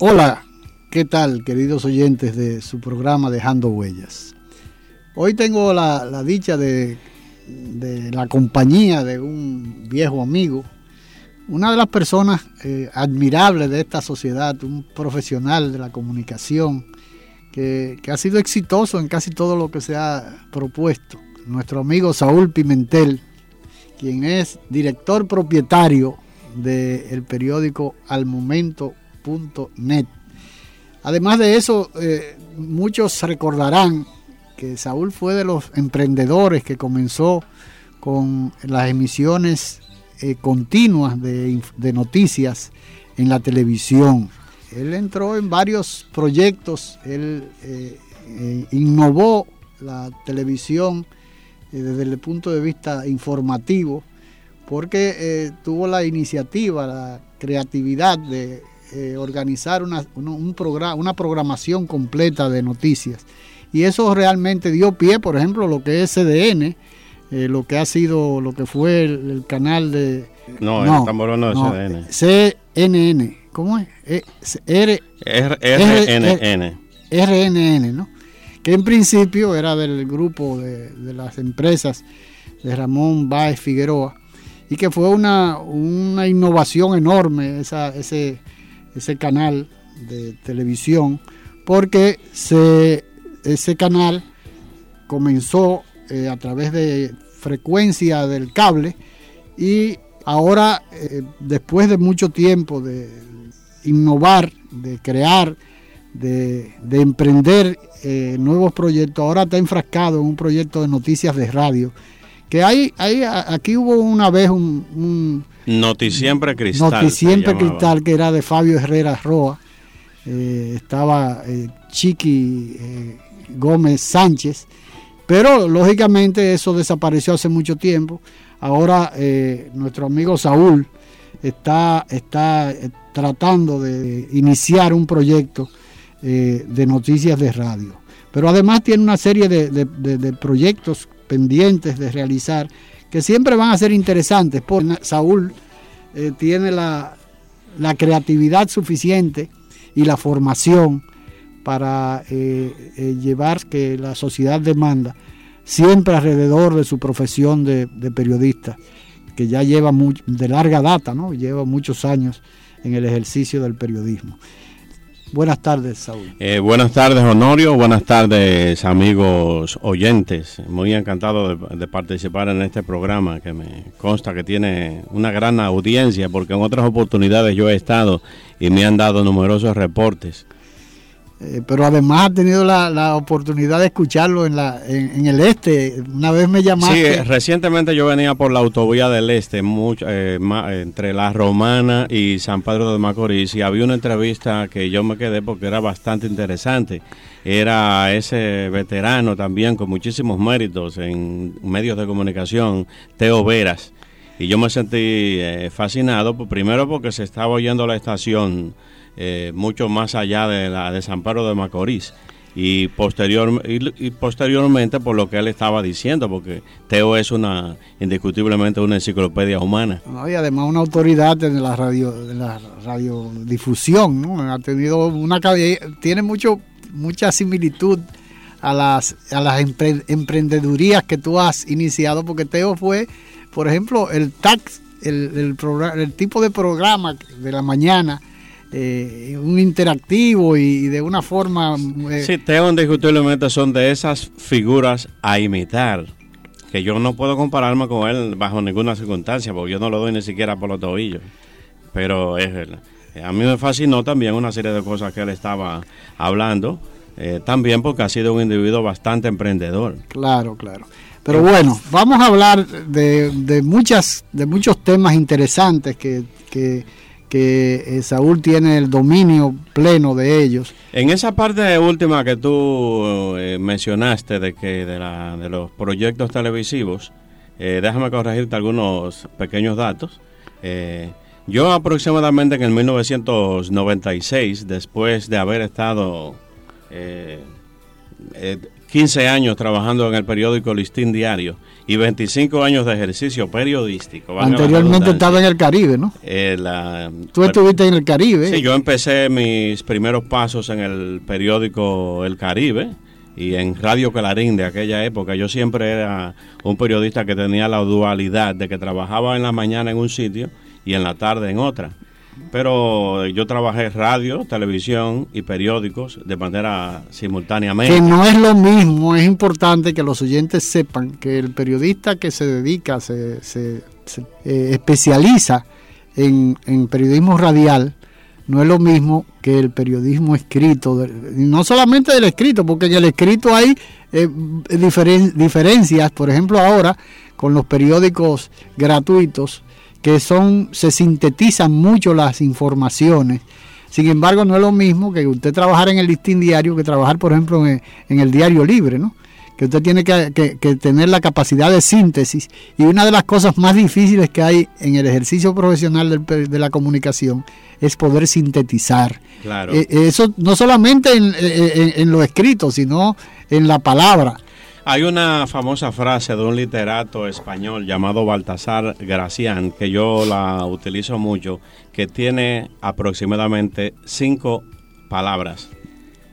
Hola, ¿qué tal queridos oyentes de su programa Dejando Huellas? Hoy tengo la, dicha de, la compañía de un viejo amigo, una de las personas eh, admirables de esta sociedad, un profesional de la comunicación que, que ha sido exitoso en casi todo lo que se ha propuesto. Nuestro amigo Saúl Pimentel, quien es director propietario del periódico Al Momento Además de eso, eh, muchos recordarán que Saúl fue de los emprendedores que comenzó con las emisiones eh, continuas de, noticias en la televisión. Él entró en varios proyectos, él eh, innovó la televisión desde el punto de vista informativo, porque tuvo la iniciativa, la creatividad de eh, organizar una, un programa, una programación completa de noticias. Y eso realmente dio pie, por ejemplo, lo que es CDN, eh, lo que ha sido, lo que fue el, canal de... No, no estamos hablando de CDN. CNN, ¿cómo es? Eh, R, RNN. RNN, ¿no? Que en principio era del grupo de, de las empresas de Ramón Báez Figueroa y que fue una, una innovación enorme esa, ese, ese canal de televisión, porque ese canal comenzó eh, a través de frecuencia del cable y ahora, eh, después de mucho tiempo de innovar, de crear, de, emprender eh, nuevos proyectos, ahora está enfrascado en un proyecto de noticias de radio. Que hay, hay aquí hubo una vez un Noticiempre Cristal. Noticiempre Cristal, que era de Fabio Herrera Roa. Eh, estaba eh, Chiqui eh, Gómez Sánchez. Pero lógicamente eso desapareció hace mucho tiempo. Ahora nuestro amigo Saúl está, está tratando de iniciar un proyecto de noticias de radio. Pero además tiene una serie de proyectos pendientes de realizar que siempre van a ser interesantes, porque Saúl eh, tiene la, creatividad suficiente y la formación para eh, eh, llevar que la sociedad demanda siempre alrededor de su profesión de, periodista, que ya lleva de larga data, ¿no? lleva muchos años en el ejercicio del periodismo. Buenas tardes, Saúl. Eh, buenas tardes, Honorio. Buenas tardes, amigos oyentes. Muy encantado de, participar en este programa que me consta que tiene una gran audiencia porque en otras oportunidades yo he estado y me han dado numerosos reportes eh, pero además ha tenido la, oportunidad de escucharlo en, la, en, el este. Una vez me llamaste. Sí, recientemente yo venía por la autovía del este, mucho, eh, entre La Romana y San Pedro de Macorís, y había una entrevista que yo me quedé porque era bastante interesante. Era ese veterano también con muchísimos méritos en medios de comunicación, Teo Veras. Y yo me sentí eh, fascinado, pues, primero porque se estaba oyendo la estación eh, mucho más allá de la de San Pedro de Macorís. Y, posterior, y, posteriormente por lo que él estaba diciendo, porque Teo es una indiscutiblemente una enciclopedia humana. y además una autoridad en la radio, de la radiodifusión, ¿no? Ha tenido una tiene mucho mucha similitud a las a las emprendedurías que tú has iniciado, porque Teo fue, por ejemplo, el tax, el, el tipo de programa de la mañana eh, un interactivo y, de una forma... Eh, sí, Teo indiscutiblemente son de esas figuras a imitar. que yo no puedo compararme con él bajo ninguna circunstancia, porque yo no lo doy ni siquiera por los tobillos. Pero es verdad. A mí me fascinó también una serie de cosas que él estaba hablando, eh, también porque ha sido un individuo bastante emprendedor. Claro, claro. Pero bueno, vamos a hablar de, de muchas, de muchos temas interesantes que, que, que Saúl tiene el dominio pleno de ellos. En esa parte última que tú eh, mencionaste de que de, los proyectos televisivos, eh, déjame corregirte algunos pequeños datos. Eh, yo aproximadamente en el 1996, después de haber estado 15 años trabajando en el periódico Listín Diario y 25 años de ejercicio periodístico. Anteriormente estaba en el Caribe, ¿no? Eh, la, Tú estuviste en el Caribe. Sí, yo empecé mis primeros pasos en el periódico El Caribe y en Radio Clarín de aquella época. Yo siempre era un periodista que tenía la dualidad de que trabajaba en la mañana en un sitio y en la tarde en otra pero yo trabajé radio, televisión y periódicos de manera simultáneamente. Que no es lo mismo, es importante que los oyentes sepan que el periodista que se dedica, se, se, eh, especializa en, periodismo radial, no es lo mismo que el periodismo escrito, no solamente del escrito, porque en el escrito hay eh, diferen, diferencias, por ejemplo ahora con los periódicos gratuitos, que son, se sintetizan mucho las informaciones. Sin embargo, no es lo mismo que usted trabajar en el listín diario que trabajar, por ejemplo, en, el diario libre, ¿no? Que usted tiene que, tener la capacidad de síntesis. Y una de las cosas más difíciles que hay en el ejercicio profesional de la comunicación es poder sintetizar. Claro. Eh, eso no solamente en, en lo escrito, sino en la palabra. Hay una famosa frase de un literato español llamado Baltasar Gracián, que yo la utilizo mucho, que tiene aproximadamente cinco palabras,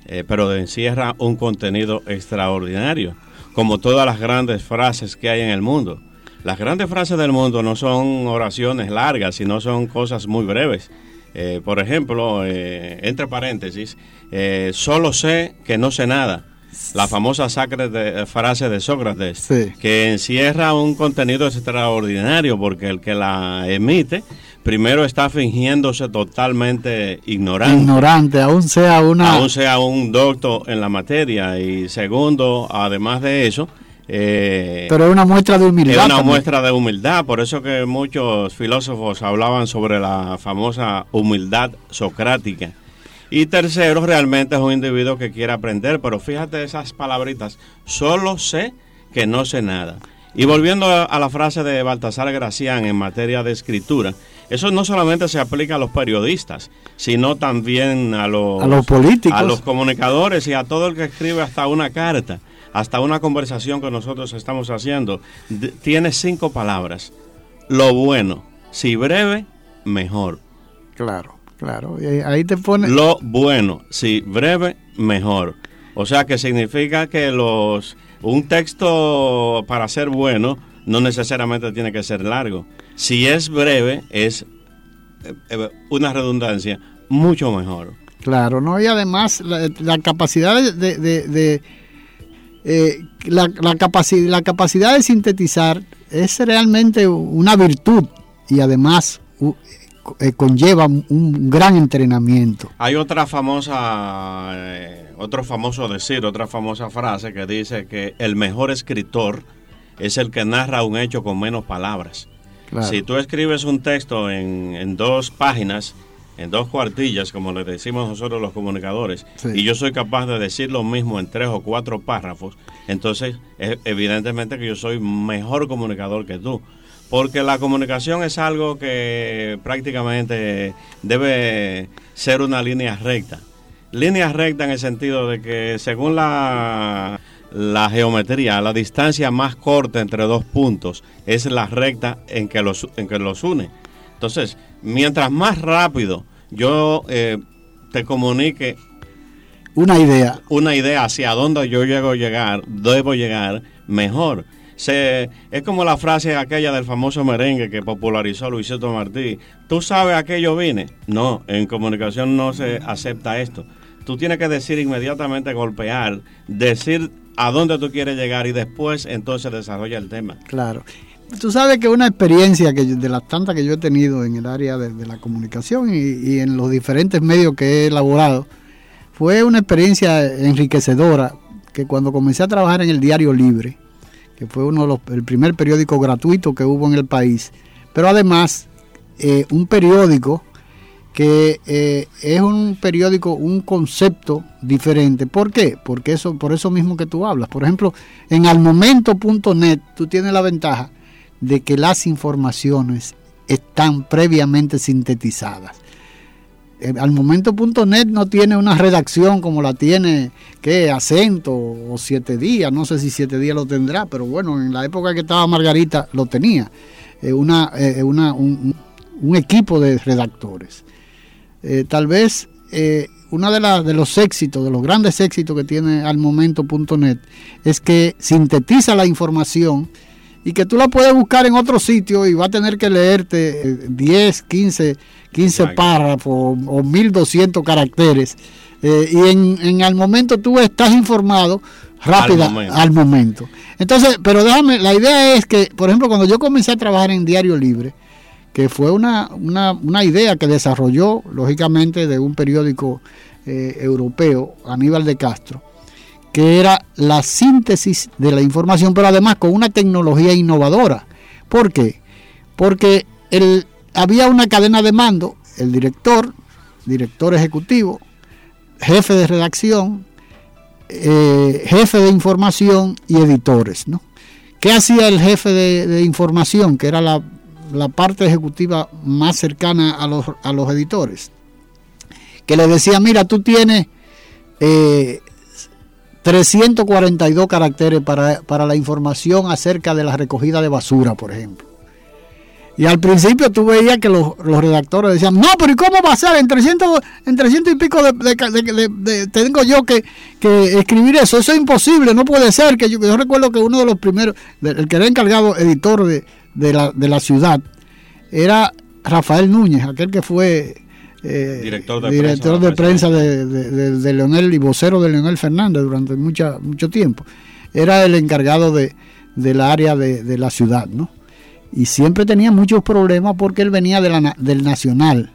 eh, pero encierra un contenido extraordinario, como todas las grandes frases que hay en el mundo. Las grandes frases del mundo no son oraciones largas, sino son cosas muy breves. Eh, por ejemplo, eh, entre paréntesis, solo sé que no sé nada la famosa sacra de, eh, frase de Sócrates, que encierra un contenido extraordinario porque el que la emite primero está fingiéndose totalmente ignorante. Ignorante, aún sea una... Aún sea un doctor en la materia. Y segundo, además de eso... Eh, Pero es una muestra de humildad. Es una muestra de humildad, por eso que muchos filósofos hablaban sobre la famosa humildad socrática y tercero, realmente es un individuo que quiere aprender, pero fíjate esas palabritas, solo sé que no sé nada. Y volviendo a, la frase de Baltasar Gracián en materia de escritura, eso no solamente se aplica a los periodistas, sino también a los, a los políticos, a los comunicadores y a todo el que escribe hasta una carta, hasta una conversación que nosotros estamos haciendo. tiene cinco palabras. Lo bueno, si breve, mejor. Claro. Claro, y ahí te pone... Lo bueno, si breve, mejor. O sea que significa que los un texto para ser bueno no necesariamente tiene que ser largo. Si es breve, es eh, eh, una redundancia mucho mejor. Claro, ¿no? Y además la, capacidad de... de, eh, la, la capacidad de sintetizar es realmente una virtud y además eh, conlleva un gran entrenamiento. Hay otra famosa, eh, otro famoso decir, otra famosa frase que dice que el mejor escritor es el que narra un hecho con menos palabras. Si tú escribes un texto en, dos páginas, en dos cuartillas, como le decimos nosotros los comunicadores, y yo soy capaz de decir lo mismo en tres o cuatro párrafos, entonces evidentemente que yo soy mejor comunicador que tú porque la comunicación es algo que prácticamente debe ser una línea recta. Línea recta en el sentido de que según la, la geometría, la distancia más corta entre dos puntos es la recta en que los, en que los une. Entonces, mientras más rápido yo eh, te comunique una idea, una idea hacia dónde yo llego a llegar, debo llegar, mejor se, es como la frase aquella del famoso merengue que popularizó Luisito Martí. ¿Tú sabes a qué yo vine? No, en comunicación no se acepta esto. Tú tienes que decir inmediatamente, golpear, decir a dónde tú quieres llegar y después entonces desarrolla el tema. Claro. Tú sabes que una experiencia que de las tantas que yo he tenido en el área de, la comunicación y, en los diferentes medios que he elaborado, fue una experiencia enriquecedora que cuando comencé a trabajar en el Diario Libre, que fue uno de los, el primer periódico gratuito que hubo en el país, pero además eh, un periódico que eh, es un periódico, un concepto diferente. ¿Por qué? Porque eso, por eso mismo que tú hablas. Por ejemplo, en almomento.net tú tienes la ventaja de que las informaciones están previamente sintetizadas. Eh, almomento.net no tiene una redacción como la tiene que acento o siete días, no sé si siete días lo tendrá, pero bueno, en la época que estaba Margarita lo tenía, eh, una, una, un, un, equipo de redactores. Eh, tal vez eh, uno de, de los éxitos, de los grandes éxitos que tiene al momento.net es que sintetiza la información y que tú la puedes buscar en otro sitio y va a tener que leerte 10, 15, 15 párrafos o 1200 caracteres. Eh, y en, en, al momento tú estás informado rápida al momento. Entonces, pero déjame, la idea es que, por ejemplo, cuando yo comencé a trabajar en Diario Libre, que fue una, idea que desarrolló, lógicamente, de un periódico eh, europeo, Aníbal de Castro, que era la síntesis de la información, pero además con una tecnología innovadora. ¿Por qué? Porque había una cadena de mando, el director, director ejecutivo, jefe de redacción, eh, jefe de información y editores. ¿no? ¿Qué hacía el jefe de información, que era la la parte ejecutiva más cercana a los, a los editores, que le decía, mira, tú tienes 342 eh, caracteres para, para, la información acerca de la recogida de basura, por ejemplo. Y al principio tú veías que los, redactores decían, no, pero ¿y cómo va a ser? En 300, en 300 y pico de, tengo yo que, escribir eso. Eso es imposible, no puede ser. que Yo, recuerdo que uno de los primeros, el que era encargado editor de, de la, de la ciudad era Rafael Núñez, aquel que fue eh, director de prensa, de, Leonel y vocero de Leonel Fernández durante mucha, mucho tiempo. Era el encargado de, del área de, la ciudad, ¿no? Y siempre tenía muchos problemas porque él venía de la, del Nacional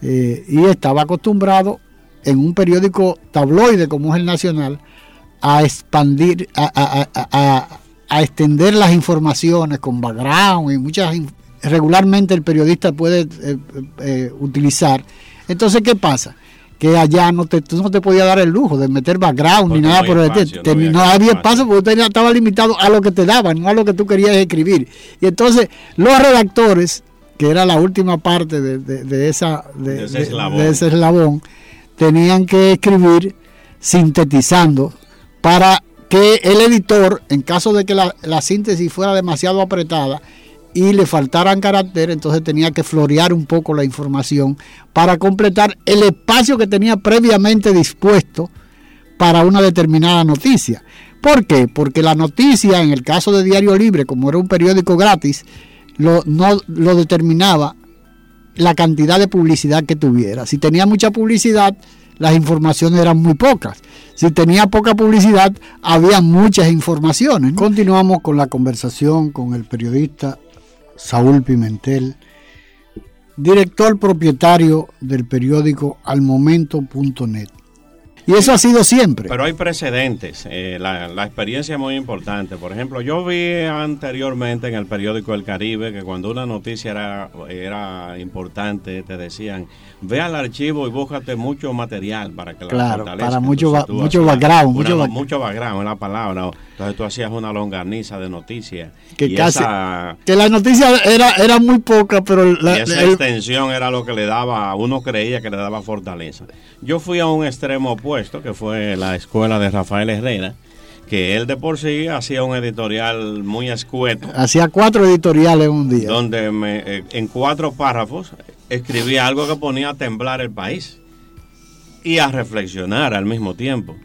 eh, y estaba acostumbrado en un periódico tabloide como es el Nacional a expandir, a a extender las informaciones con background y muchas regularmente el periodista puede eh, eh, utilizar. Entonces, ¿qué pasa? Que allá no te, tú no te podías dar el lujo de meter background ni nada por el estilo. No, había espacio porque usted estaba limitado a lo que te daban, no a lo que tú querías escribir. Y entonces los redactores, que era la última parte de, esa, de, ese eslabón, tenían que escribir sintetizando para que el editor, en caso de que la, síntesis fuera demasiado apretada y le faltaran carácter, entonces tenía que florear un poco la información para completar el espacio que tenía previamente dispuesto para una determinada noticia. ¿Por qué? Porque la noticia, en el caso de Diario Libre, como era un periódico gratis, lo, no lo determinaba la cantidad de publicidad que tuviera. Si tenía mucha publicidad, las informaciones eran muy pocas. Si tenía poca publicidad, había muchas informaciones. Continuamos con la conversación con el periodista Saúl Pimentel, director propietario del periódico almomento.net. Y eso ha sido siempre. Pero hay precedentes. Eh, la, experiencia es muy importante. Por ejemplo, yo vi anteriormente en el periódico El Caribe que cuando una noticia era, era importante, te decían, ve al archivo y búscate mucho material para que la Claro, para mucho, mucho background. mucho, mucho background en la palabra. Entonces tú hacías una longaniza de noticias. Que casi, que la noticia era, era muy poca, pero la, esa extensión era lo que le daba, uno creía que le daba fortaleza. Yo fui a un extremo opuesto, que fue la escuela de Rafael Herrera, que él de por sí hacía un editorial muy escueto. Hacía cuatro editoriales un día. Donde me, eh, en cuatro párrafos escribía algo que ponía a temblar el país y a reflexionar al mismo tiempo.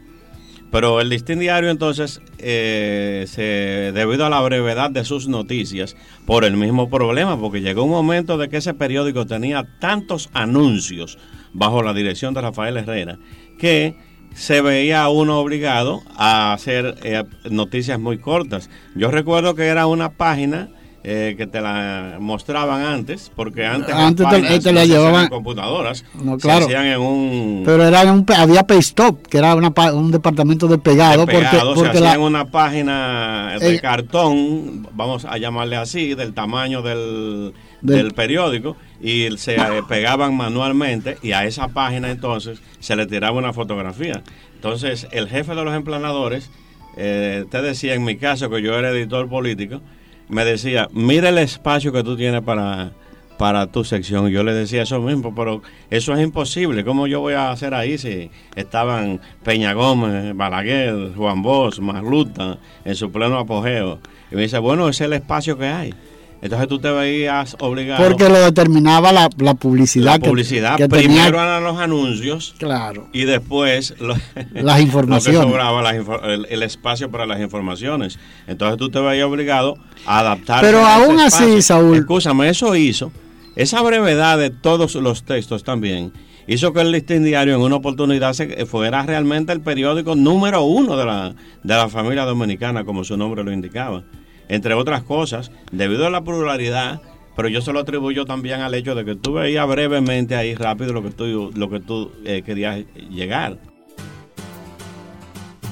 Pero el Listín Diario entonces, eh, se, debido a la brevedad de sus noticias, por el mismo problema, porque llegó un momento de que ese periódico tenía tantos anuncios bajo la dirección de Rafael Herrera, que se veía uno obligado a hacer eh, noticias muy cortas. Yo recuerdo que era una página eh, que te la mostraban antes, porque antes, antes te, te la llevaban computadoras, no, claro. se hacían en un pero era un, había Paystop, que era una, un departamento de pegado, de pegado porque, porque se hacían una página de eh, cartón, vamos a llamarle así, del tamaño del, del, del periódico y se eh, pegaban manualmente y a esa página entonces se le tiraba una fotografía. Entonces el jefe de los emplanadores, eh, te decía en mi caso que yo era editor político, me decía, mira el espacio que tú tienes para, para tu sección. Y yo le decía eso mismo, pero eso es imposible. ¿Cómo yo voy a hacer ahí si estaban Peña Gómez, Balaguer, Juan Bosch, Marluta en su pleno apogeo? Y me dice, bueno, es el espacio que hay. Entonces tú te veías obligado. Porque lo determinaba la, la publicidad. La publicidad. Que, que primero tenía... eran los anuncios. Claro. Y después lo, las informaciones. Lo que sobraba, las, el, el, espacio para las informaciones. Entonces tú te veías obligado a adaptar. Pero aún así, espacio. Saúl. Escúchame, eso hizo. Esa brevedad de todos los textos también hizo que el listín diario en una oportunidad se, fuera realmente el periódico número uno de la, de la familia dominicana, como su nombre lo indicaba entre otras cosas, debido a la pluralidad, pero yo se lo atribuyo también al hecho de que tú veías brevemente ahí rápido lo que tú, lo que tú eh, querías llegar.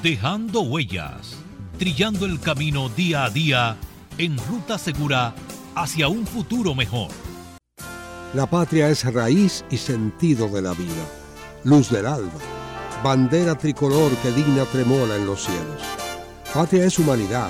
Dejando huellas, trillando el camino día a día en ruta segura hacia un futuro mejor. La patria es raíz y sentido de la vida, luz del alma, bandera tricolor que digna tremola en los cielos. Patria es humanidad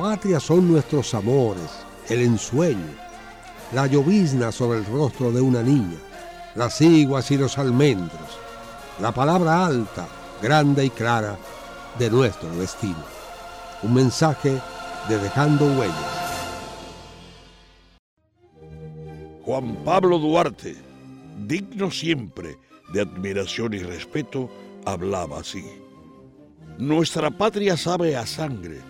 Patria son nuestros amores, el ensueño, la llovizna sobre el rostro de una niña, las iguas y los almendros, la palabra alta, grande y clara de nuestro destino. Un mensaje de Dejando Huellas. Juan Pablo Duarte, digno siempre de admiración y respeto, hablaba así. Nuestra patria sabe a sangre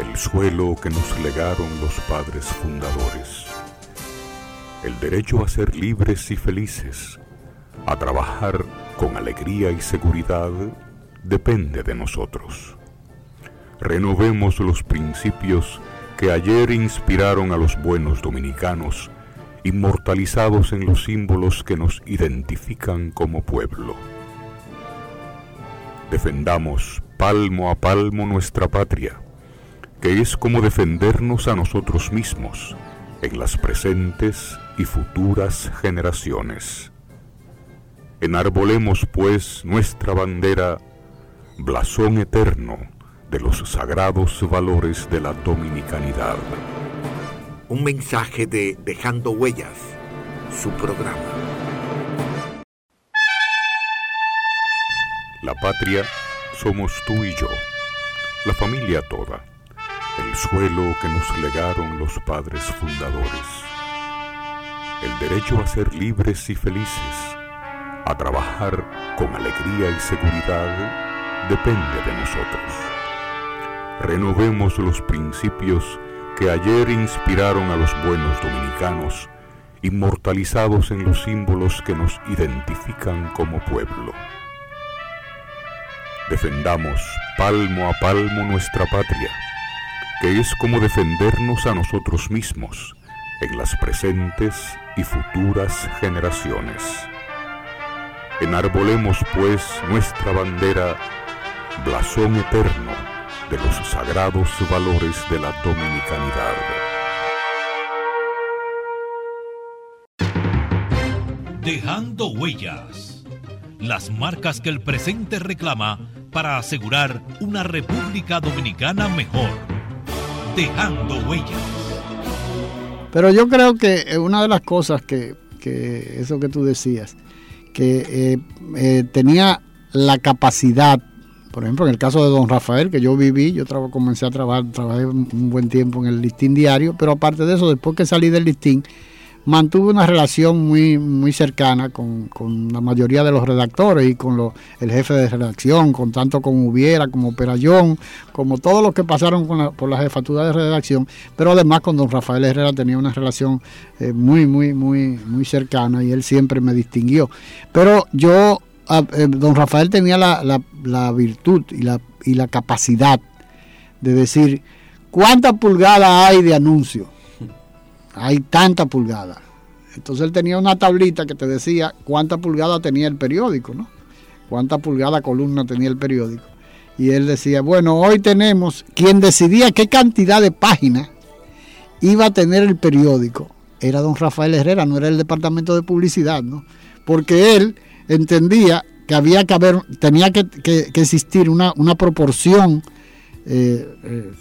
el suelo que nos legaron los padres fundadores, el derecho a ser libres y felices, a trabajar con alegría y seguridad, depende de nosotros. Renovemos los principios que ayer inspiraron a los buenos dominicanos, inmortalizados en los símbolos que nos identifican como pueblo. Defendamos palmo a palmo nuestra patria que es como defendernos a nosotros mismos en las presentes y futuras generaciones. Enarbolemos pues nuestra bandera, blasón eterno de los sagrados valores de la dominicanidad. Un mensaje de Dejando Huellas, su programa. La patria somos tú y yo, la familia toda el suelo que nos legaron los padres fundadores, el derecho a ser libres y felices, a trabajar con alegría y seguridad, depende de nosotros. Renovemos los principios que ayer inspiraron a los buenos dominicanos, inmortalizados en los símbolos que nos identifican como pueblo. Defendamos palmo a palmo nuestra patria que es como defendernos a nosotros mismos en las presentes y futuras generaciones. Enarbolemos pues nuestra bandera, blasón eterno de los sagrados valores de la dominicanidad. Dejando huellas. Las marcas que el presente reclama para asegurar una República Dominicana mejor. Dejando huellas. Pero yo creo que eh, una de las cosas que, que eso que tú decías, que eh, eh, tenía la capacidad, por ejemplo, en el caso de don Rafael, que yo viví, yo comencé a trabajar, trabajé un buen tiempo en el listín diario, pero aparte de eso, después que salí del listín, mantuve una relación muy, muy cercana con, la mayoría de los redactores y con el jefe de redacción, con tanto como Hubiera, como Perayón, como todos los que pasaron por la jefatura de redacción, pero además con don Rafael Herrera tenía una relación eh, muy, muy, muy, muy cercana y él siempre me distinguió. Pero yo, eh, don Rafael tenía la, la, virtud y la, y la capacidad de decir, ¿cuántas pulgadas hay de anuncio? Hay tanta pulgada. Entonces él tenía una tablita que te decía cuánta pulgada tenía el periódico, ¿no? Cuánta pulgada columna tenía el periódico. Y él decía, bueno, hoy tenemos, quien decidía qué cantidad de páginas iba a tener el periódico, era don Rafael Herrera, no era el departamento de publicidad, ¿no? Porque él entendía que había que haber, tenía que, existir una, proporción eh, eh,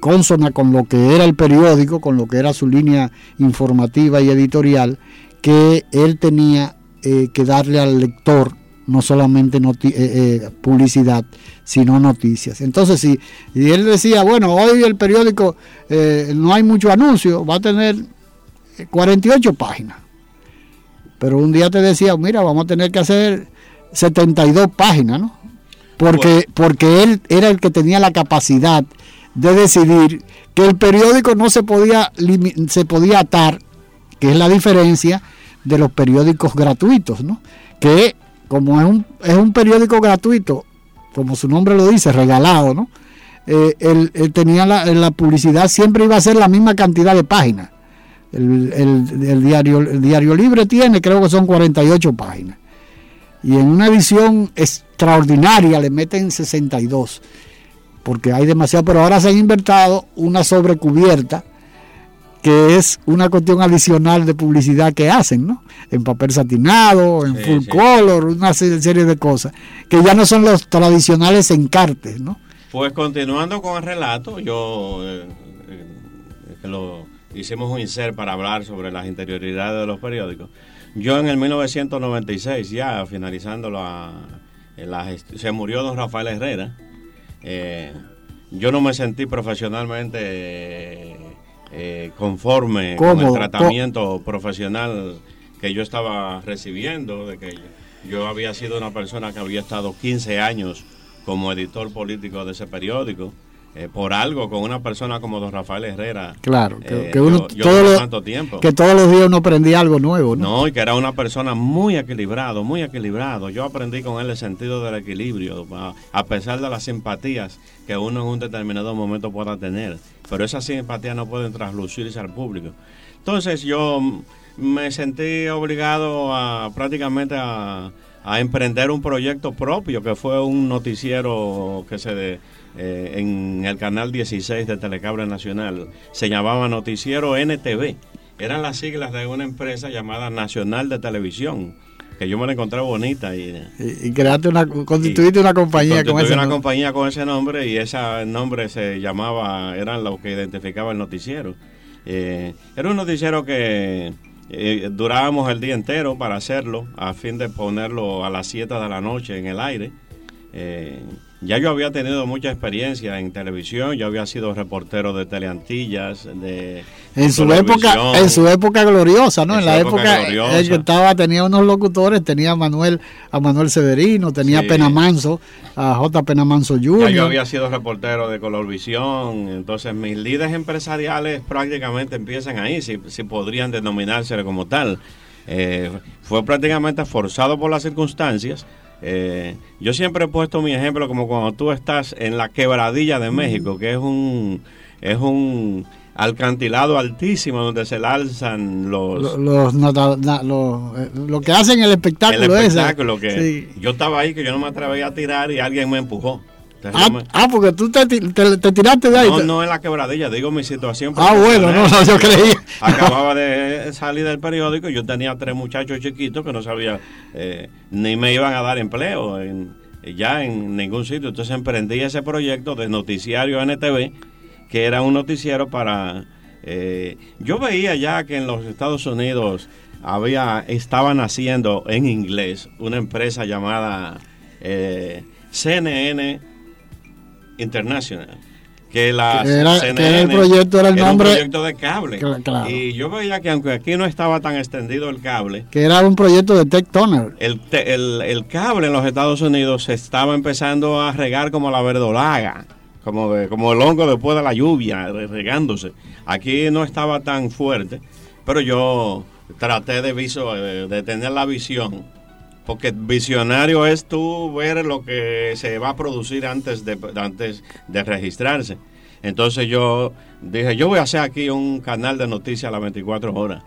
consona con lo que era el periódico, con lo que era su línea informativa y editorial, que él tenía eh, que darle al lector no solamente eh, eh, publicidad, sino noticias. Entonces, si y él decía, bueno, hoy el periódico no hay mucho anuncio, va a tener 48 páginas. Pero un día te decía, mira, vamos a tener que hacer 72 páginas, ¿no? Porque, porque él era el que tenía la capacidad de decidir que el periódico no se podía, se podía atar, que es la diferencia de los periódicos gratuitos, ¿no? que como es un, es un periódico gratuito, como su nombre lo dice, regalado, ¿no? Eh, él, tenía la, publicidad, siempre iba a ser la misma cantidad de páginas. El, diario, el diario libre tiene, creo que son 48 páginas. Y en una edición extraordinaria le meten 62 porque hay demasiado, pero ahora se ha inventado una sobrecubierta que es una cuestión adicional de publicidad que hacen, ¿no? En papel satinado, en full color, una serie de cosas, que ya no son los tradicionales encartes, ¿no? Pues continuando con el relato, yo eh, eh, lo hicimos un insert para hablar sobre las interioridades de los periódicos. Yo en el 1996, ya finalizando la, la se murió don Rafael Herrera, eh, yo no me sentí profesionalmente eh, conforme con el tratamiento profesional que yo estaba recibiendo, de que yo había sido una persona que había estado 15 años como editor político de ese periódico eh, por algo con una persona como don Rafael Herrera. Claro, que, eh, uno tanto tiempo. que todos los días uno aprendía algo nuevo, ¿no? No, y que era una persona muy equilibrado, muy equilibrado. Yo aprendí con él el sentido del equilibrio, a pesar de las simpatías que uno en un determinado momento pueda tener, pero esas simpatías no pueden traslucirse al público. Entonces yo me sentí obligado a prácticamente a, a emprender un proyecto propio, que fue un noticiero que se... De, eh, en el canal 16 de Telecable Nacional. Se llamaba Noticiero NTV. Eran las siglas de una empresa llamada Nacional de Televisión que yo me la encontré bonita y, y, creaste una constituiste una compañía con ese una compañía con ese nombre y ese nombre se llamaba eran lo que identificaba el noticiero eh, era un noticiero que eh, durábamos el día entero para hacerlo a fin de ponerlo a las 7 de la noche en el aire ya yo había tenido mucha experiencia en televisión, yo había sido reportero de Teleantillas, de en su época, en su época gloriosa, ¿no? En, la época, estaba tenía unos locutores, tenía a Manuel a Manuel Severino, tenía a Penamanso, a J. Penamanso Jr. Ya yo había sido reportero de Colorvisión, entonces mis líderes empresariales prácticamente empiezan ahí, si, si podrían denominarse como tal. Eh, fue prácticamente forzado por las circunstancias eh, yo siempre he puesto mi ejemplo como cuando tú estás en la quebradilla de México, que es un, es un alcantilado altísimo donde se lanzan los... los, eh, lo que hacen el espectáculo. El espectáculo que yo estaba ahí, que yo no me atrevía a tirar y alguien me empujó. Ah, ah, porque tú te, te, te tiraste de ahí. No, no en la quebradilla, digo mi situación. Ah, bueno, no, no, yo creía. Acababa de salir del periódico y yo tenía tres muchachos chiquitos que no sabía eh, ni me iban a dar empleo en, ya en ningún sitio. Entonces emprendí ese proyecto de noticiario NTV, que era un noticiero para... Eh, yo veía ya que en los Estados Unidos había estaban haciendo en inglés una empresa llamada eh, CNN International. Que, la era, el proyecto era el nombre. Un proyecto de cable. Y yo veía que aunque aquí no estaba tan extendido el cable. Que era un proyecto de Tech Toner. El, el, el, cable en los Estados Unidos se estaba empezando a regar como la verdolaga. Como, como el hongo después de la lluvia, regándose. Aquí no estaba tan fuerte. Pero yo traté de, viso, de tener la visión porque visionario es tú ver lo que se va a producir antes de, antes de registrarse. Entonces yo dije, yo voy a hacer aquí un canal de noticias a las 24 horas.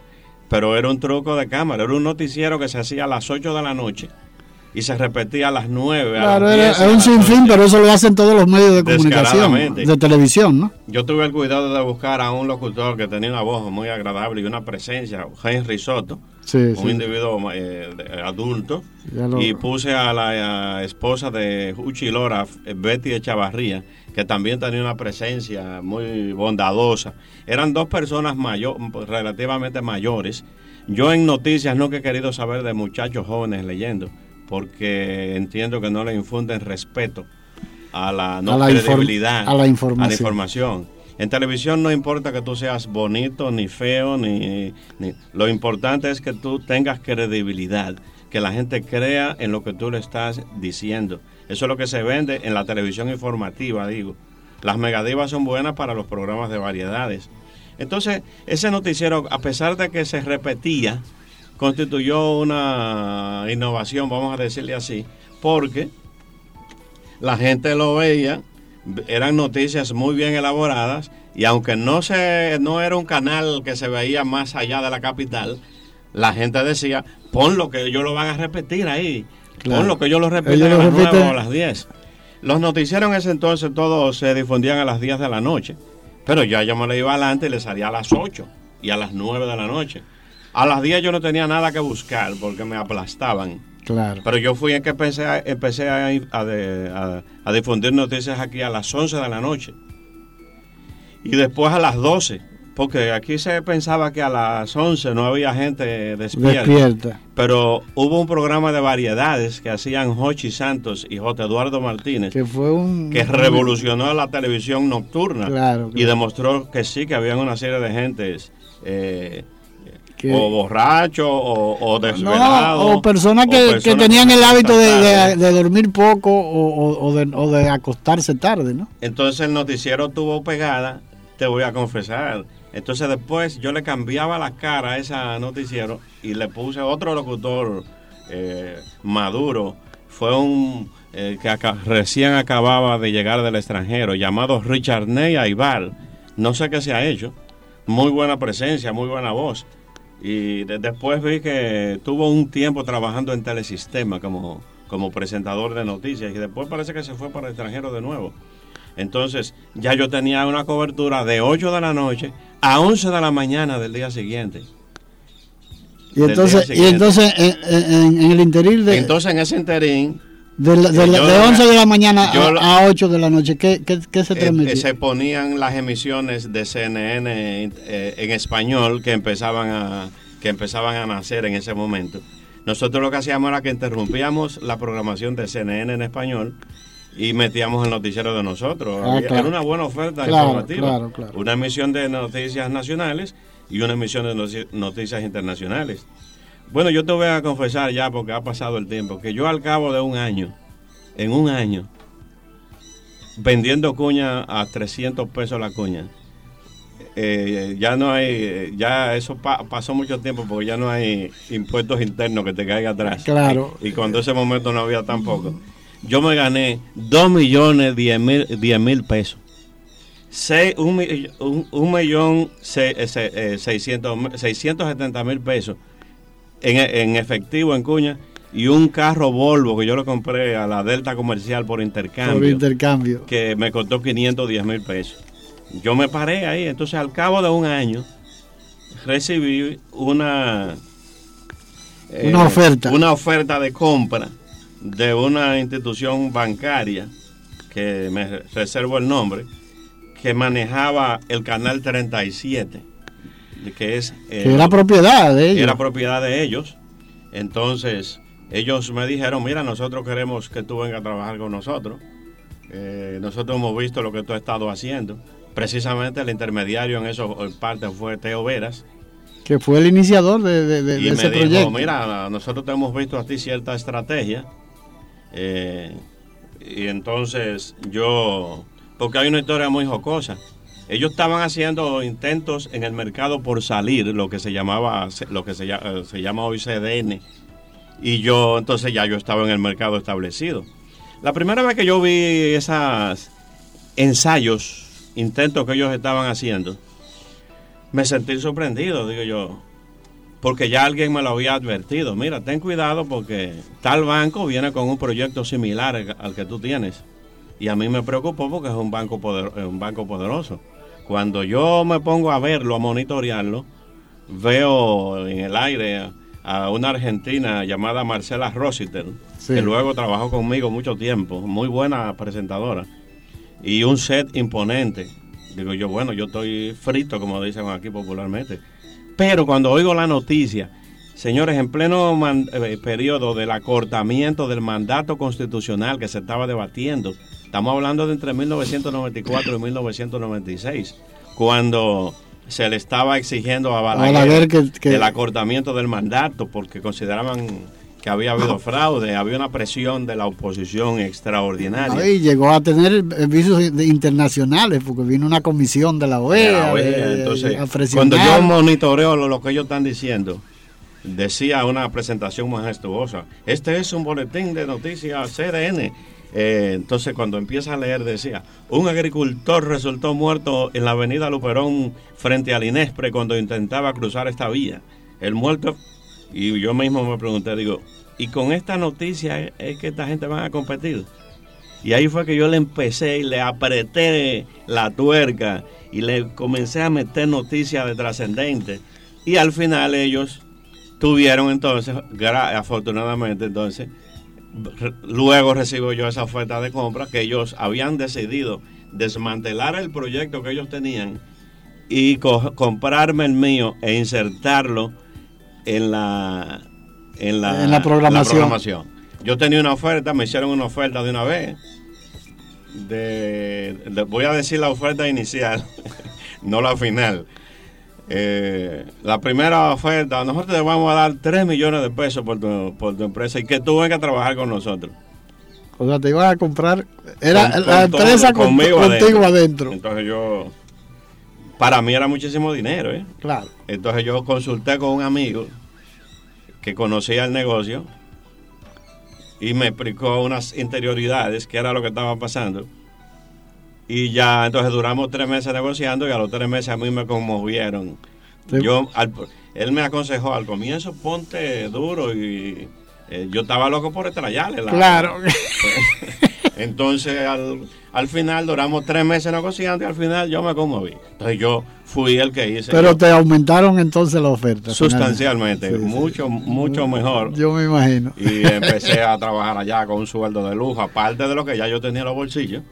Pero era un truco de cámara, era un noticiero que se hacía a las 8 de la noche y se repetía a las 9. Claro, es un sinfín, pero eso lo hacen todos los medios de comunicación, de televisión, ¿no? Yo tuve el cuidado de buscar a un locutor que tenía una voz muy agradable y una presencia, Henry Soto, un individuo eh, adulto, y puse a la esposa de Uchi Lora, Betty Echavarría, que también tenía una presencia muy bondadosa. Eran dos personas mayor, relativamente mayores. Yo en noticias no he querido saber de muchachos jóvenes leyendo porque entiendo que no le infunden respeto a la, no credibilidad, a la información. En televisión no importa que tú seas bonito, ni feo, ni, Lo importante es que tú tengas credibilidad, que la gente crea en lo que tú le estás diciendo. Eso es lo que se vende en la televisión informativa, digo. Las megadivas son buenas para los programas de variedades. Entonces, ese noticiero, a pesar de que se repetía, constituyó una innovación, vamos a decirle así, porque la gente lo veía, eran noticias muy bien elaboradas y aunque no se no era un canal que se veía más allá de la capital, la gente decía, pon lo que ellos lo van a repetir ahí, pon lo que ellos lo repiten a las 9 o a las 10. Los noticieros en ese entonces todos se difundían a las 10 de la noche, pero ya yo me lo iba adelante y le salía a las 8 y a las 9 de la noche. A las 10 yo no tenía nada que buscar porque me aplastaban. Claro. Pero yo fui en que empecé, a, empecé a, difundir noticias aquí a las 11 de la noche. Y después a las 12. Porque aquí se pensaba que a las 11 no había gente despierta. Pero hubo un programa de variedades que hacían Jochi Santos y J. Eduardo Martínez. Que fue un. Que revolucionó la televisión nocturna. Claro, Y demostró que sí, que había una serie de gentes. Eh, o borracho o, desvelado. o personas que, tenían el hábito de, dormir poco o, de, acostarse tarde, ¿no? Entonces el noticiero tuvo pegada, te voy a confesar. Entonces después yo le cambiaba la cara a ese noticiero y le puse otro locutor eh, maduro. Fue un eh, que recién acababa de llegar del extranjero, llamado Richard Ney Aibar. No sé qué se ha hecho. Muy buena presencia, muy buena voz y después vi que tuvo un tiempo trabajando en Telesistema como, como presentador de noticias y después parece que se fue para el extranjero de nuevo. Entonces ya yo tenía una cobertura de 8 de la noche a 11 de la mañana del día siguiente. Y entonces, y entonces en, el interín de... Entonces en ese interín... De, 11 de la mañana a, 8 de la noche, ¿qué, qué, se eh, transmitía? se ponían las emisiones de CNN eh, en español que empezaban a que empezaban a nacer en ese momento. Nosotros lo que hacíamos era que interrumpíamos la programación de CNN en español y metíamos el noticiero de nosotros. Ah, Era una buena oferta informativa. una emisión de noticias nacionales y una emisión de noticias internacionales. Bueno, yo te voy a confesar ya, porque ha pasado el tiempo, que yo al cabo de un año, en un año, vendiendo cuña a 300 pesos la cuña, eh, ya no hay, ya eso pasó mucho tiempo porque ya no hay impuestos internos que te caigan atrás. Claro. Y, cuando ese momento no había tampoco. Yo me gané 2 millones 10 mil, 10 mil pesos. un, millón 670 mil pesos en, en, efectivo en cuña y un carro Volvo que yo lo compré a la Delta Comercial por intercambio. Por intercambio. Que me costó 510 mil pesos. Yo me paré ahí, entonces al cabo de un año recibí una... una oferta. Una oferta de compra de una institución bancaria, que me reservo el nombre, que manejaba el canal 37, que es... que era propiedad de ellos. Era propiedad de ellos. Entonces, ellos me dijeron, mira, nosotros queremos que tú vengas a trabajar con nosotros. Eh, nosotros hemos visto lo que tú has estado haciendo. Precisamente el intermediario en eso en parte fue Teo Veras. Que fue el iniciador de, de, y ese me proyecto. Dijo, mira, nosotros te hemos visto a ti cierta estrategia. Eh, y entonces yo, porque hay una historia muy jocosa. Ellos estaban haciendo intentos en el mercado por salir, lo que se llamaba, lo que se, eh, llama hoy CDN. Y yo, entonces ya yo estaba en el mercado establecido. La primera vez que yo vi esos ensayos, intentos que ellos estaban haciendo, me sentí sorprendido, digo yo, porque ya alguien me lo había advertido. Mira, ten cuidado porque tal banco viene con un proyecto similar al que tú tienes. Y a mí me preocupó porque es un banco, poder, un banco poderoso. Cuando yo me pongo a verlo, a monitorearlo, veo en el aire a una argentina llamada Marcela Rositel, sí. que luego trabajó conmigo mucho tiempo, muy buena presentadora, y un set imponente. Digo yo, bueno, yo estoy frito, como dicen aquí popularmente. Pero cuando oigo la noticia, señores, en pleno man, eh, periodo del acortamiento del mandato constitucional que se estaba debatiendo, estamos hablando de entre 1994 y 1996, cuando se le estaba exigiendo a Balaguer, Balaguer que, que... el acortamiento del mandato porque consideraban que había habido fraude, había una presión de la oposición extraordinaria. y llegó a tener vicios internacionales porque vino una comisión de la OEA. De la OEA. De, Entonces, cuando yo monitoreo lo, lo, que ellos están diciendo, decía una presentación majestuosa, este es un boletín de noticias CDN. Eh, entonces cuando empieza a leer decía, un agricultor resultó muerto en la avenida Luperón frente al Inespre cuando intentaba cruzar esta vía. El muerto y yo mismo me pregunté, digo, ¿y con esta noticia es que esta gente va a competir? Y ahí fue que yo le empecé y le apreté la tuerca y le comencé a meter noticias de trascendente. Y al final ellos tuvieron entonces, afortunadamente entonces, luego recibo yo esa oferta de compra que ellos habían decidido desmantelar el proyecto que ellos tenían y comprarme el mío e insertarlo en la, en la, en la, programación. la, programación. Yo tenía una oferta, me hicieron una oferta de una vez. De, de voy a decir la oferta inicial, no la final. Eh, la primera oferta, nosotros te vamos a dar 3 millones de pesos por tu, por tu empresa y que tú vengas a trabajar con nosotros. O sea, te iban a comprar, era con, la con empresa todo, conmigo, con, adentro. contigo adentro. Entonces yo, para mí era muchísimo dinero, ¿eh? Claro. Entonces yo consulté con un amigo que conocía el negocio y me explicó unas interioridades, que era lo que estaba pasando. Y ya, entonces duramos tres meses negociando y a los tres meses a mí me conmovieron. Sí. Yo, al, él me aconsejó al comienzo, ponte duro y eh, yo estaba loco por estrellarle. La, claro. Entonces, al, al, final duramos tres meses negociando y al final yo me conmoví. Entonces, yo fui el que hice. Pero yo, te aumentaron entonces la oferta. Sustancialmente, sí, mucho, sí. mucho mejor. Yo me imagino. Y empecé a trabajar allá con un sueldo de lujo, aparte de lo que ya yo tenía en los bolsillos.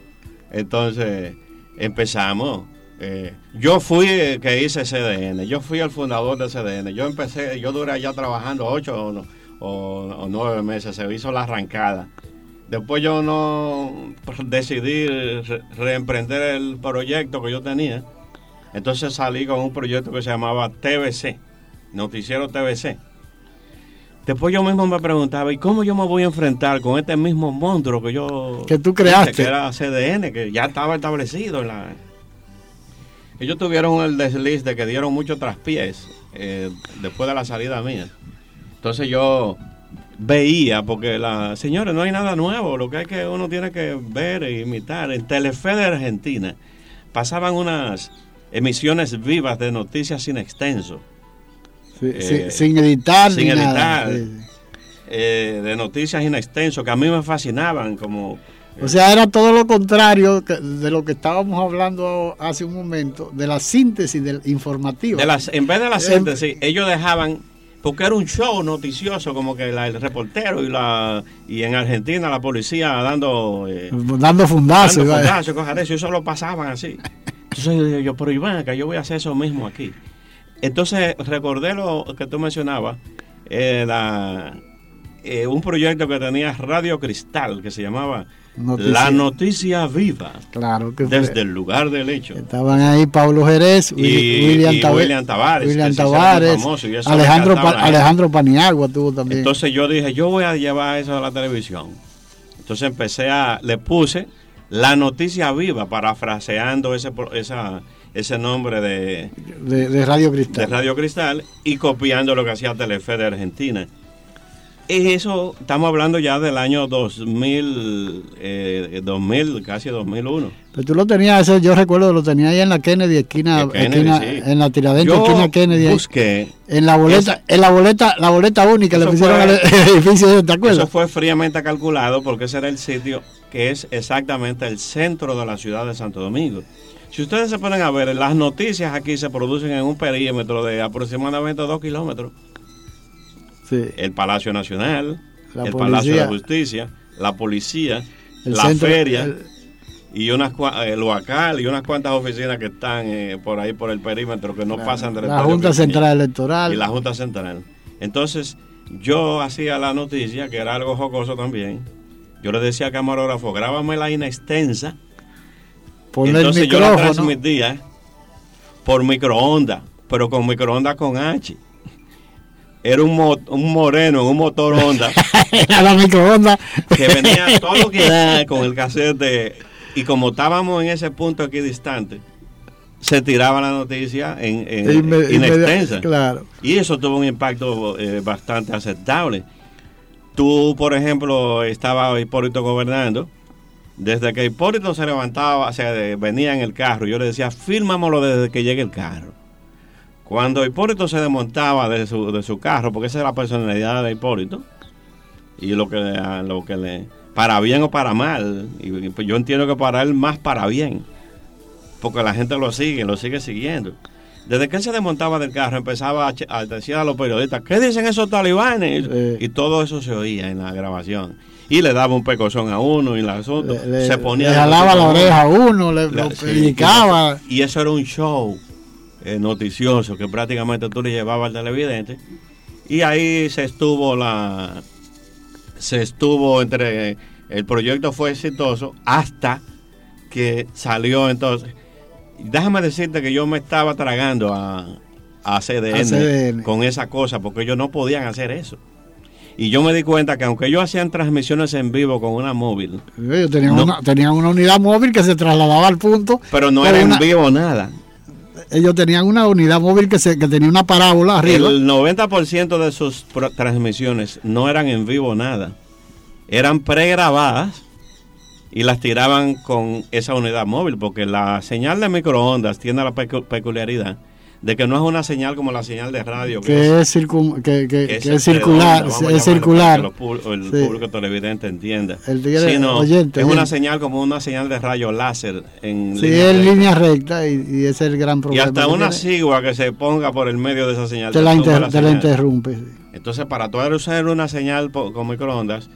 Entonces, empezamos. Eh, yo fui el que hice CDN, yo fui el fundador de CDN. Yo empecé, yo duré allá trabajando ocho o, nueve meses, se hizo la arrancada. Después yo no decidí re reemprender el proyecto que yo tenía. Entonces salí con un proyecto que se llamaba TVC, Noticiero TVC. Después yo mismo me preguntaba, ¿y cómo yo me voy a enfrentar con este mismo monstruo que yo... Que tú creaste. Que era CDN, que ya estaba establecido en la... Ellos tuvieron el desliz de que dieron mucho traspiés eh, después de la salida mía. Entonces yo veía, porque la señores, no hay nada nuevo, lo que hay que uno tiene que ver e imitar. En Telefe de Argentina pasaban unas emisiones vivas de noticias sin extenso. Sí, eh, sin, editar. Sin editar. Nada. eh, de noticias inextensos que a mí me fascinaban, como O sea, era todo lo contrario que- de lo que estábamos hablando hace un momento, de la síntesis del informativa. de las, en vez de la Em- síntesis, ellos dejaban, porque era un show noticioso, como que la- el reportero y la y en Argentina la policía dando... eh, Dando fundazos. dando cosas de eso, lo pasaban así. Entonces yo dije, yo, pero Iván, acá yo voy a hacer eso mismo aquí. Entonces recordé lo que tú mencionabas, eh, la- eh, un proyecto que tenía Radio Cristal, que se llamaba Noticia. La Noticia Viva, Claro que fue. desde el lugar del hecho. Estaban ahí Pablo Jerez, Y- Willi- William, y William Tavares, William Tavares, y Alejandro, Pa-. Alejandro Paniagua tuvo también. Entonces yo dije, yo voy a llevar eso a la televisión. Entonces empecé a, le puse la noticia viva, parafraseando ese, esa, ese nombre de, de, de Radio de Cristal. Radio Cristal y copiando lo que hacía Telefe de Argentina. Y eso, estamos hablando ya del año 2000, eh, 2000 casi 2001. Pero tú lo tenías, ese, yo recuerdo, lo tenías ahí en la Kennedy, esquina, De Kennedy, esquina- sí. en la tiradentes, esquina Kennedy. busqué, En la boleta, en la boleta, la boleta única le Eso pusieron fue- al edificio, ¿te eso acuerdas? fue fríamente calculado porque ese era el sitio que es exactamente el centro de la ciudad de Santo Domingo. Si ustedes se ponen a ver, las noticias aquí se producen en un perímetro de aproximadamente dos kilómetros. Sí. El Palacio Nacional, La el policía. Palacio de Justicia, la policía, la centro- feria el- y unas cua- el Huacal y unas cuantas oficinas que están eh, por ahí por el perímetro que no pasan del la Junta. Central Electoral. y la Junta Central. Entonces, yo hacía la noticia, que era algo jocoso también. Yo le decía al camarógrafo, grábame la inextensa. Ponle el Entonces yo la transmitía por microondas, pero con microondas con H. Era un, mo- un moreno en un motor Honda a la microondas. que venía todo lo que da con el cassette y como estábamos en ese punto aquí distante, se tiraba la noticia en, en- Inme- inextensa. Claro. Y eso tuvo un impacto eh, bastante aceptable. Tú, por ejemplo, estaba Hipólito gobernando. Desde que Hipólito se levantaba, o sea, venía en el carro, yo le decía, fírmamelo desde que llegue el carro. Cuando Hipólito se desmontaba de su, de su carro, porque esa es la personalidad de Hipólito, y lo que, le- lo que le... para bien o para mal, y, pues yo entiendo que para él más para bien, porque la gente lo sigue, lo sigue siguiendo. Desde que él se desmontaba del carro, empezaba a, a decir a los periodistas, ¿qué dicen esos talibanes? Y todo eso se oía en la grabación. Y le daba un pecozón a uno y el asunto. Le, se ponía le jalaba la oreja a uno, le, La- lo sí, predicaba. Y eso era un show eh, noticioso que prácticamente tú le llevabas al televidente. Y ahí se estuvo la. Se estuvo entre. El proyecto fue exitoso hasta que salió entonces. Déjame decirte que yo me estaba tragando a, a CDN, A CDN. con esa cosa porque ellos no podían hacer eso. Y yo me di cuenta que aunque ellos hacían transmisiones en vivo con una móvil, Ellos tenían, No. una, tenían una unidad móvil que se trasladaba al punto. pero no era en vivo nada. Ellos tenían una unidad móvil que, se, que tenía una parábola arriba. El 90% de sus transmisiones no eran en vivo nada. Eran pregrabadas y las tiraban con esa unidad móvil, porque la señal de microondas tiene la pecu- peculiaridad de que no es una señal como la señal de radio, que es, circun- que, que- que que es circular, redonda, es circular. para que el Sí. público televidente entienda. El Sino, oyente, es una señal como una señal de rayo láser en Sí, línea es recta. línea recta y, y ese es el gran Y problema. hasta que una sigua que se ponga por el medio de esa señal. te la, inter- te la interrumpe. sí. Entonces, para tú usar una señal con microondas,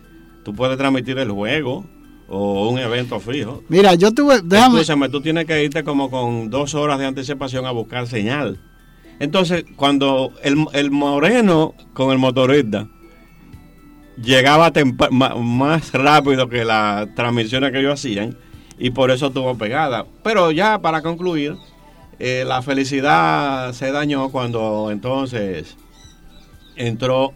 tú puedes transmitir el juego o un evento fijo. Mira, yo tuve, déjame, Escúchame, tú tienes que irte como con dos horas de anticipación a buscar señal. Entonces, cuando el, el moreno con el motorista llegaba más rápido que las transmisiones que ellos hacían, y por eso tuvo pegada. Pero ya para concluir, eh, la felicidad se dañó cuando entonces entró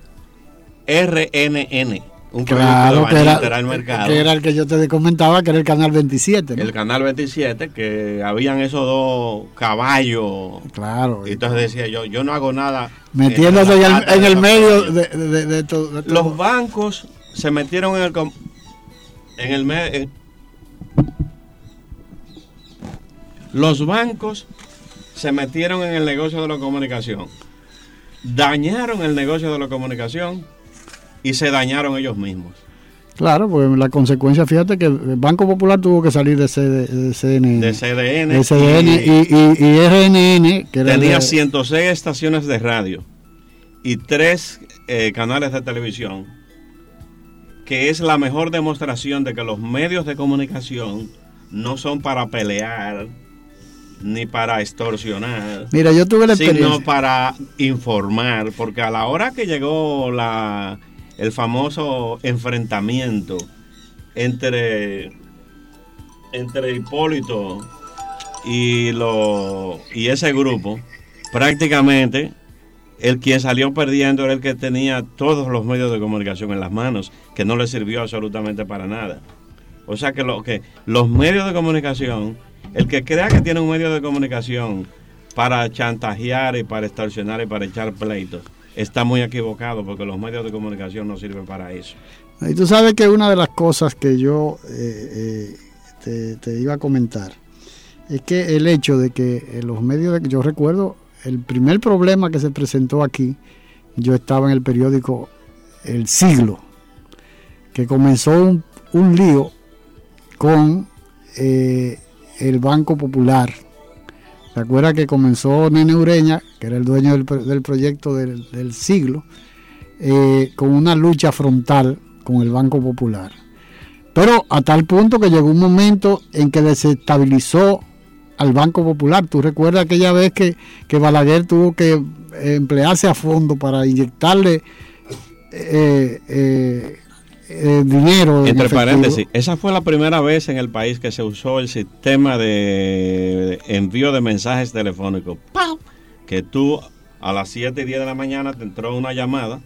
RNN, un claro, que era, al mercado. que era el que yo te comentaba, que era el canal 27. ¿no? El canal 27, que habían esos dos caballos. Claro. Y entonces decía yo, yo no hago nada. metiéndose en el, en medio de, de, de to- de todo. Los bancos se metieron en el en el en- los bancos se metieron en el negocio de la comunicación. Dañaron el negocio de la comunicación y se dañaron ellos mismos. Claro, pues la consecuencia, fíjate que el Banco Popular tuvo que salir de, CD, de CNN. De CDN. De CDN y, y, y RNN, que tenía de- 106 estaciones de radio y tres eh, canales de televisión, que es la mejor demostración de que los medios de comunicación no son para pelear ni para extorsionar, Mira, yo tuve la sino experiencia. para informar, porque a la hora que llegó la, el famoso enfrentamiento entre, entre Hipólito y, y ese grupo, prácticamente el quien salió perdiendo era el que tenía todos los medios de comunicación en las manos, que no le sirvió absolutamente para nada. O sea que, lo, que los medios de comunicación, el que crea que tiene un medio de comunicación para chantajear y para extorsionar y para echar pleitos, está muy equivocado porque los medios de comunicación no sirven para eso. Y tú sabes que una de las cosas que yo eh, eh, te, iba a comentar es que el hecho de que eh, los medios, de, yo recuerdo el primer problema que se presentó aquí, yo estaba en el periódico El Siglo, que comenzó un, lío con el Banco Popular. ¿Se acuerda que comenzó Nene Ureña, que era el dueño del, del proyecto del, siglo, eh, con una lucha frontal con el Banco Popular? Pero a tal punto que llegó un momento en que desestabilizó al Banco Popular. Tú recuerdas aquella vez que, que Balaguer tuvo que eh, emplearse a fondo para inyectarle eh, eh, dinero. en Entre paréntesis, esa fue la primera vez en el país que se usó el sistema de envío de mensajes telefónicos. Que tú a las 7 y 10 de la mañana te entró una llamada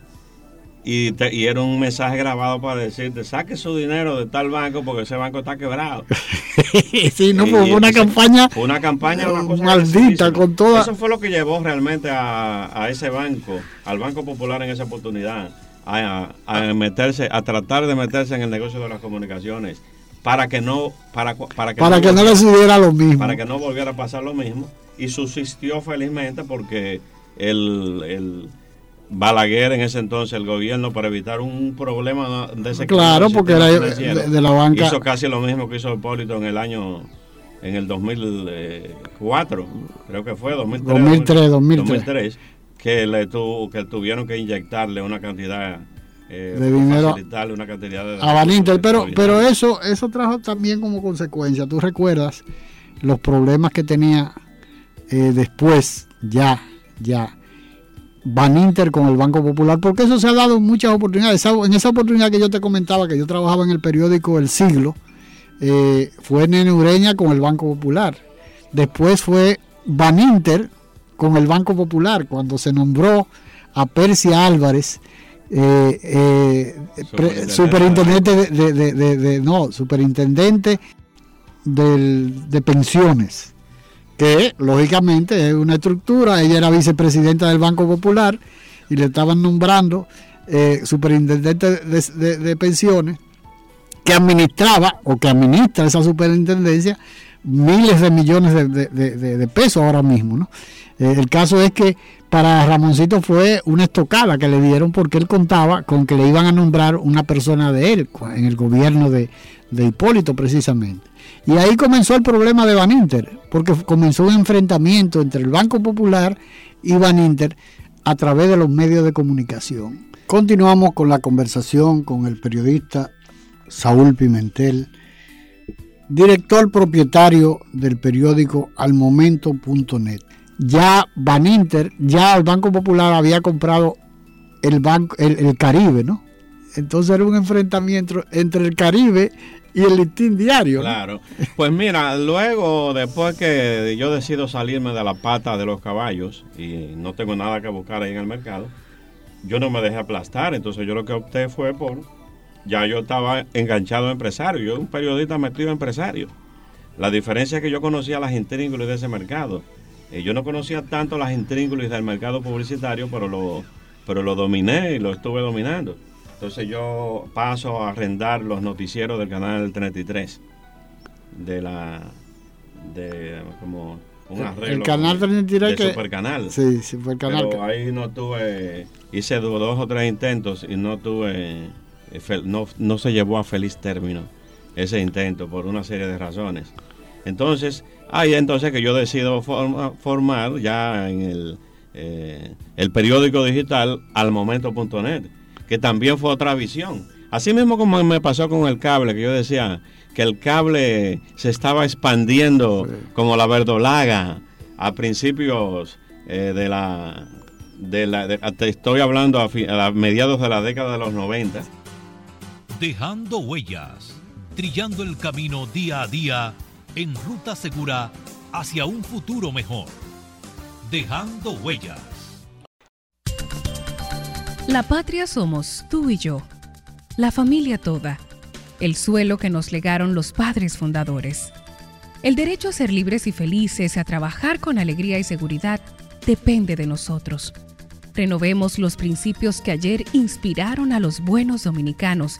y, te- y era un mensaje grabado para decirte, saque su dinero de tal banco porque ese banco está quebrado. sí, no, fue una campaña Fue una campaña, una cosa maldita, con toda- Eso fue lo que llevó realmente a, a ese banco, al Banco Popular en esa oportunidad, a, meterse, a tratar de meterse en el negocio de las comunicaciones para que no, para, para que para que no le volviera- subiera lo mismo. para que no volviera a pasar lo mismo y subsistió felizmente porque el, el Balaguer en ese entonces el gobierno para evitar un problema de ese Claro, porque era de la banca- hizo casi lo mismo que hizo Hipólito en el año en el 2004 creo que fue 2003 2003, 2003. 2003, que le tu- que tuvieron que inyectarle una cantidad eh, De dinero una cantidad de a Baninter, pero, pero eso, eso trajo también como consecuencia, tú recuerdas los problemas que tenía eh, después, ya, ya, Baninter con el Banco Popular, porque eso se ha dado en muchas oportunidades. En esa oportunidad que yo te comentaba, que yo trabajaba en el periódico El Siglo, eh, fue Nene Ureña con el Banco Popular. Después fue Baninter con el Banco Popular, cuando se nombró a Persia Álvarez, eh, eh, pre- superintendente de, de- de- de- de- no, superintendente del- de pensiones, que lógicamente es una estructura, ella era vicepresidenta del Banco Popular y le estaban nombrando eh, superintendente de, pensiones, que administraba o que administra esa superintendencia miles de millones de pesos ahora mismo. ¿no? Eh, el caso es que para Ramoncito fue una estocada que le dieron porque él contaba con que le iban a nombrar una persona de él en el gobierno de, Hipólito precisamente. Y ahí comenzó el problema de Baninter, porque comenzó un enfrentamiento entre el Banco Popular y Baninter a través de los medios de comunicación. Continuamos con la conversación con el periodista Saúl Pimentel, director propietario del periódico almomento.net. Ya Baninter, ya el Banco Popular había comprado el banco, el, Caribe, ¿no? Entonces era un enfrentamiento entre el Caribe y el listín diario. Claro. Pues mira, luego, después que yo decido salirme de la pata de los caballos y no tengo nada que buscar ahí en el mercado, yo no me dejé aplastar. Entonces yo lo que opté fue por, ya yo estaba enganchado a empresario, yo un periodista metido a empresario. La diferencia es que yo conocía las intríngulis de ese mercado. Eh, yo no conocía tanto las intríngulis del mercado publicitario, pero lo, pero lo dominé y lo estuve dominando. Entonces yo paso a arrendar los noticieros del canal 33 de la de como un arreglo el canal 33 de que- supercanal. Sí, sí, fue el canal. Pero ahí no tuve hice dos o tres intentos y no tuve, eh, no, no se llevó a feliz término ese intento por una serie de razones. Entonces, ahí entonces que yo decido formar ya en el, eh, el periódico digital al momento.net, que también fue otra visión. Así mismo como me pasó con el cable, que yo decía que el cable se estaba expandiendo como la verdolaga a principios eh, de la... De la te estoy hablando a, a mediados de la década de los 90. Dejando huellas, trillando el camino día a día en ruta segura hacia un futuro mejor. Dejando huellas. La patria somos tú y yo, la familia toda, el suelo que nos legaron los padres fundadores. El derecho a ser libres y felices, a trabajar con alegría y seguridad, depende de nosotros. Renovemos los principios que ayer inspiraron a los buenos dominicanos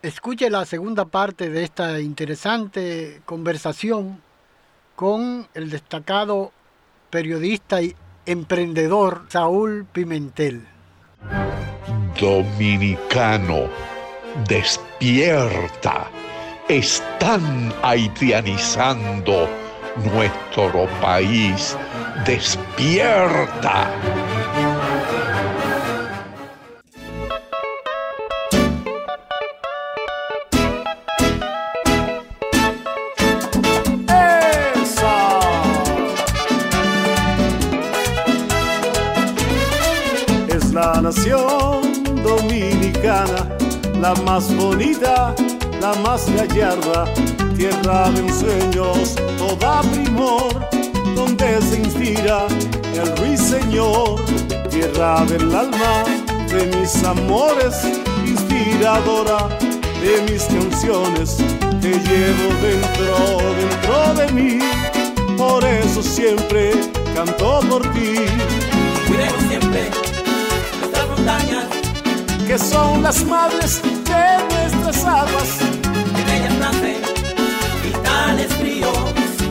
Escuche la segunda parte de esta interesante conversación con el destacado periodista y emprendedor Saúl Pimentel. Dominicano, despierta. Están haitianizando nuestro país. Despierta. Nación dominicana, la más bonita, la más gallarda, tierra de sueños, toda primor, donde se inspira el ruiseñor, tierra del alma, de mis amores, inspiradora de mis canciones, que llevo dentro, dentro de mí, por eso siempre canto por ti. Cuidemos siempre que son las madres de nuestras aguas. En ellas nacen vitales fríos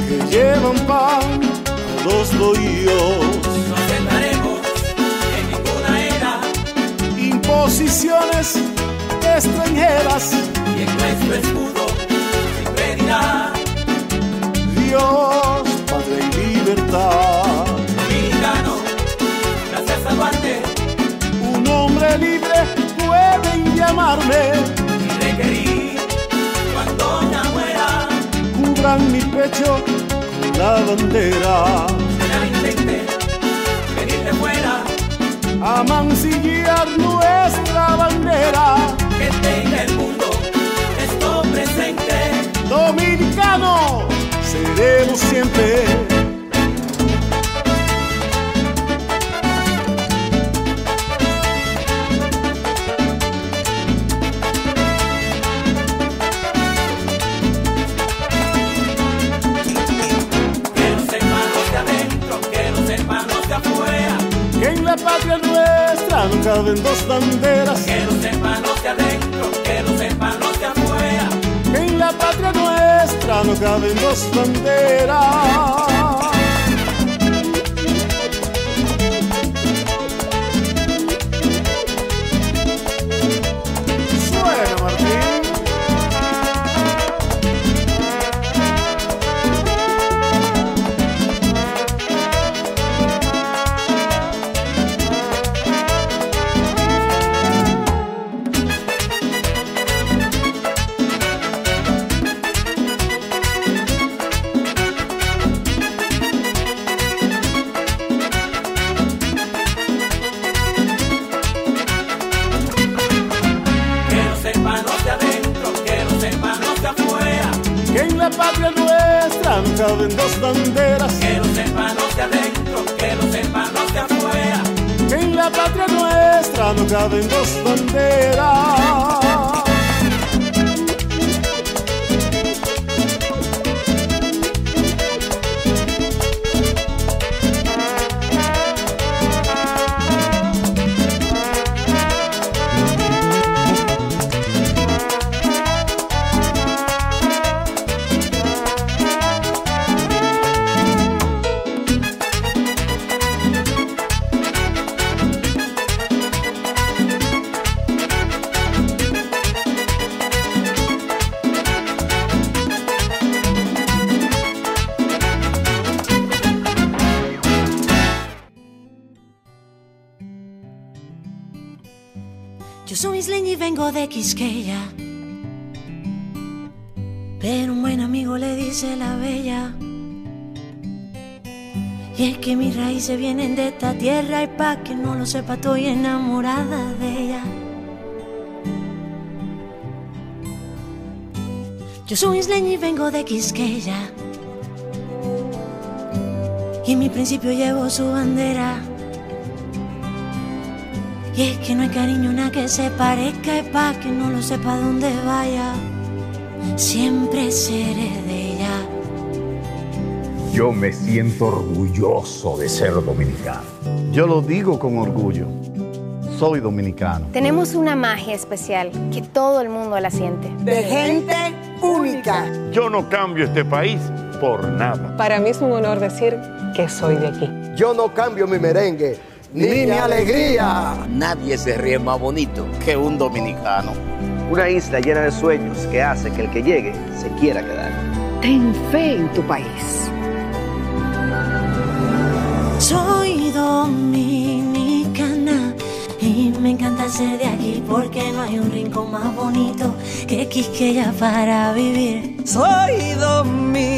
que llevan pan a los bohíos. No aceptaremos en ninguna era imposiciones extranjeras. Y en nuestro escudo siempre dirá Dios, Padre y libertad. Llamarme. Y requerir cuando ya muera. Cubran mi pecho con la bandera. La intente venir de fuera. A mancillar nuestra bandera. Que tenga el mundo esto presente. Dominicano seremos siempre patria nuestra no caben dos banderas. Que lo sepan los de adentro, que lo sepan los de afuera. En la patria nuestra no caben dos banderas. Nuestra no Quisqueya. Pero un buen amigo le dice la bella. Y es que mis raíces vienen de esta tierra y pa' que no lo sepa estoy enamorada de ella. Yo soy isleña y vengo de Quisqueya. Y en mi principio llevo su bandera. Y es que no hay cariño una que se parezca y pa' que no lo sepa dónde vaya. Siempre seré de ella. Yo me siento orgulloso de ser dominicano. Yo lo digo con orgullo. Soy dominicano. Tenemos una magia especial que todo el mundo la siente. De gente única. Yo no cambio este país por nada. Para mí es un honor decir que soy de aquí. Yo no cambio mi merengue ni, mi alegría. Nadie se ríe más bonito que un dominicano. Una isla llena de sueños que hace que el que llegue se quiera quedar. Ten fe en tu país. Soy dominicana y me encanta ser de aquí porque no hay un rincón más bonito que Quisqueya para vivir. Soy dominicana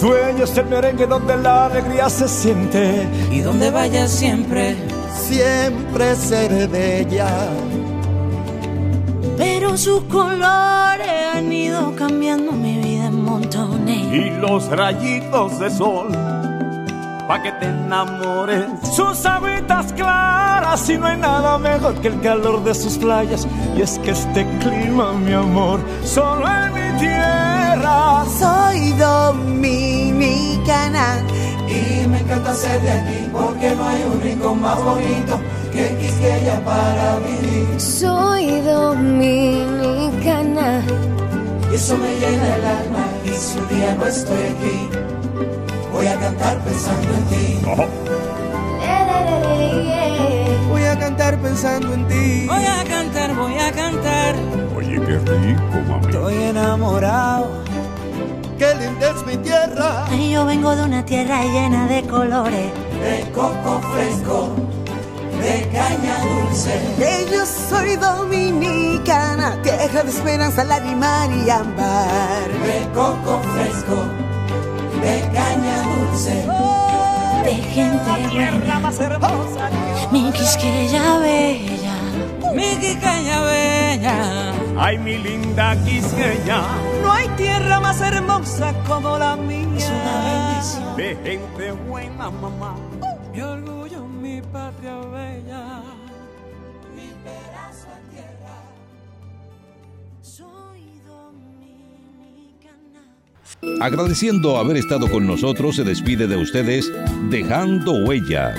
Dueños del merengue donde la alegría se siente. Y donde vaya siempre, siempre seré de ella. Pero sus colores han ido cambiando mi vida en montones. Y los rayitos de sol, pa' que te enamores. Sus habitas claras y no hay nada mejor que el calor de sus playas. Y es que este clima, mi amor, solo en mi tierra. Soy dominicana y me encanta ser de aquí porque no hay un rincón más bonito que Quisqueya para vivir. Soy dominicana y eso me llena el alma y si un día no estoy aquí voy a cantar pensando en ti. Voy a cantar pensando en ti. Voy a cantar, voy a cantar. Oye, qué rico, mami. Estoy enamorado. Qué linda es mi tierra. Ay, yo vengo de una tierra llena de colores. De coco fresco, de caña dulce. Que yo soy dominicana, tierra de esperanza, lágrima y ámbar. De coco fresco, de caña dulce. de gente tierra más hermosa. Mi Quisqueya bella. Mi Quisqueya bella. Ay, mi linda Quisqueya. No hay tierra más hermosa como la mía. Es una bendición. De gente buena, mamá. Mi orgullo, mi patria bella. Mi pedazo de tierra. Soy dominicana. Agradeciendo haber estado con nosotros, se despide de ustedes dejando huellas.